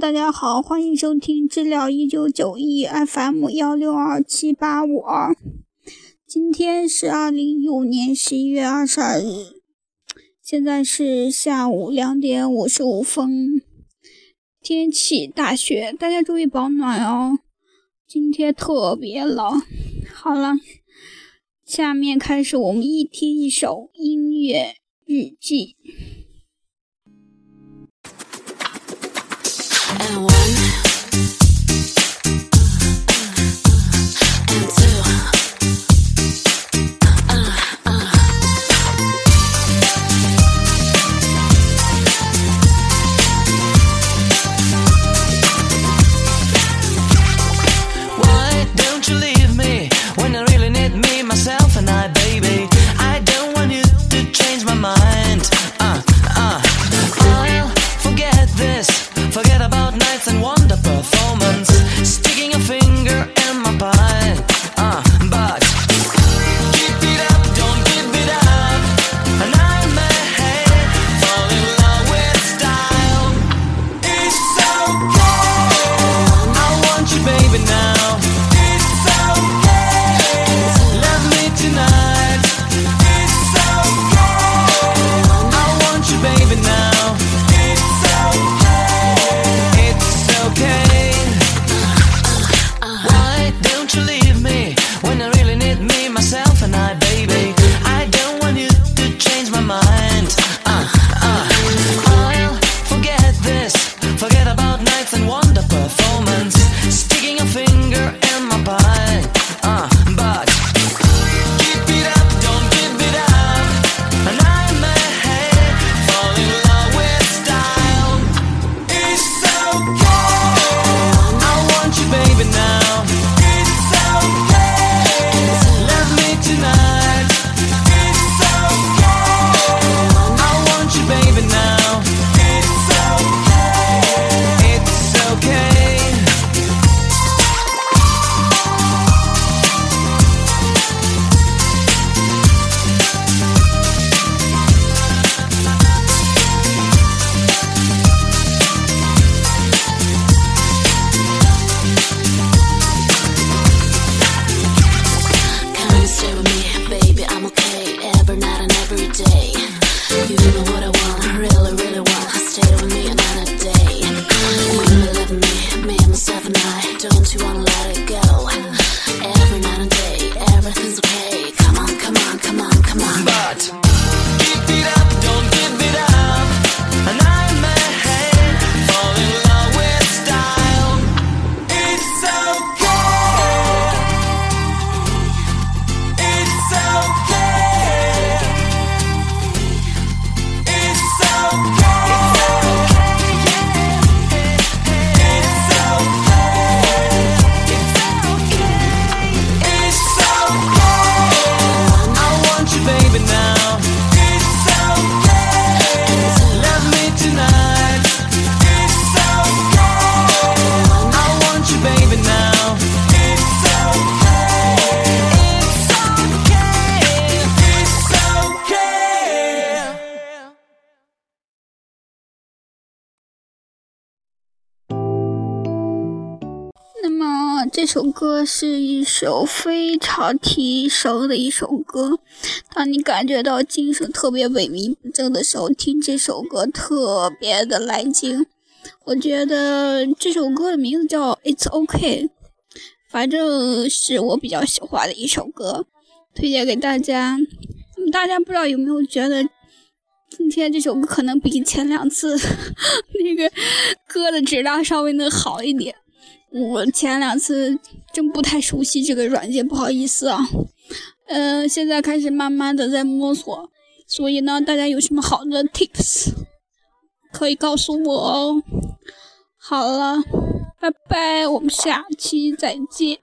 大家好，欢迎收听知了一九九一 FM 幺六二七八五二。今天是二零一五年十一月二十二日，现在是下午两点五十五分，天气大雪，大家注意保暖哦。今天特别冷。好了，下面开始我们一天一首音乐日记。Don't you wanna let it go? Every night and day, everything's okay. Come on, come on, come on, come on. But keep it up. 这首歌是一首非常提神的一首歌。当你感觉到精神特别萎靡不振的时候，听这首歌特别的来劲。我觉得这首歌的名字叫《It's OK》，反正是我比较喜欢的一首歌，推荐给大家。大家不知道有没有觉得，今天这首歌可能比前两次 那个歌的质量稍微能好一点。我前两次真不太熟悉这个软件，不好意思啊。嗯，现在开始慢慢的在摸索，所以呢，大家有什么好的 tips 可以告诉我哦。好了，拜拜，我们下期再见。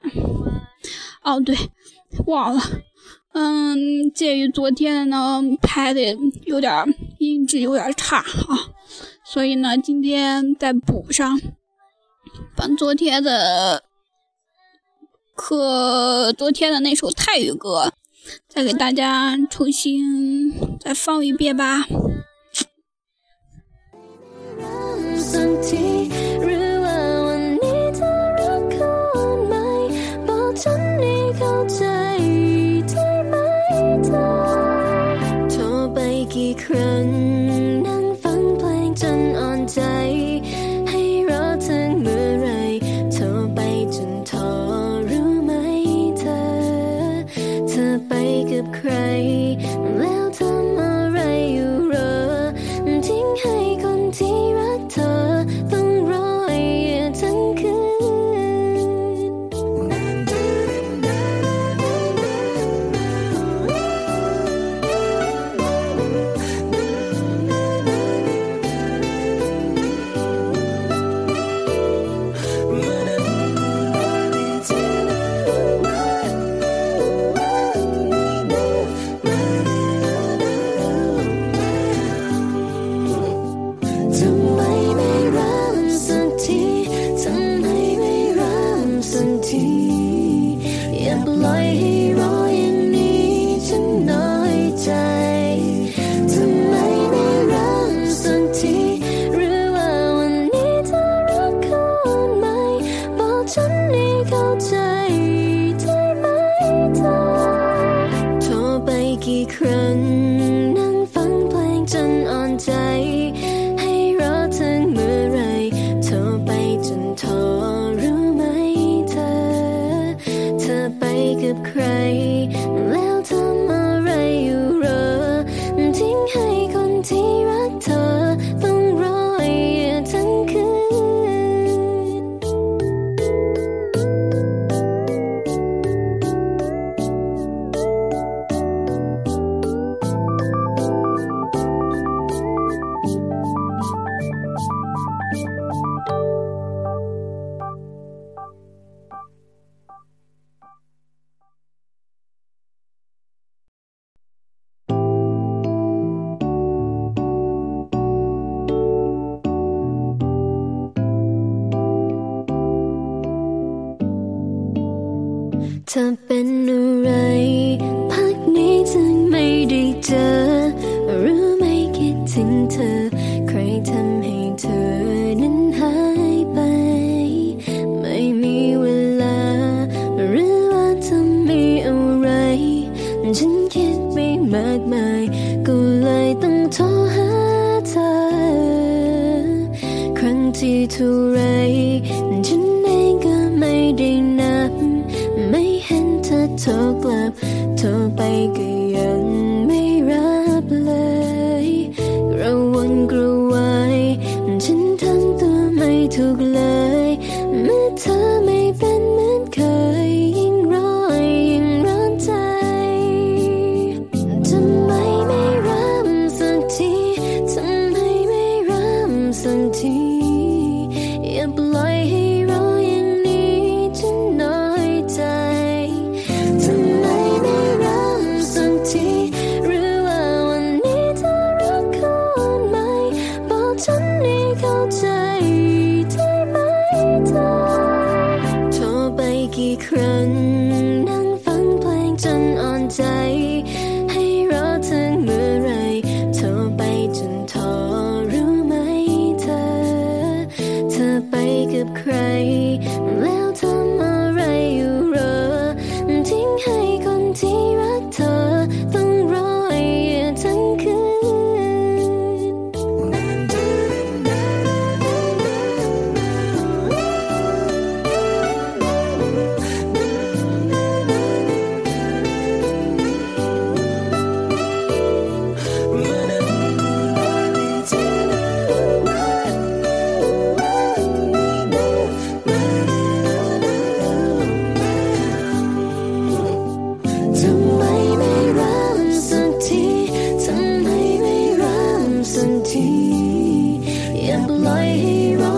哦，对，忘了，嗯，鉴于昨天呢拍的有点音质有点差啊，所以呢，今天再补上。把昨天的可昨天的那首泰语歌再给大家重新再放一遍吧。如果我你靠 Something new. ทุกเลิบทุกไปก cry. hero.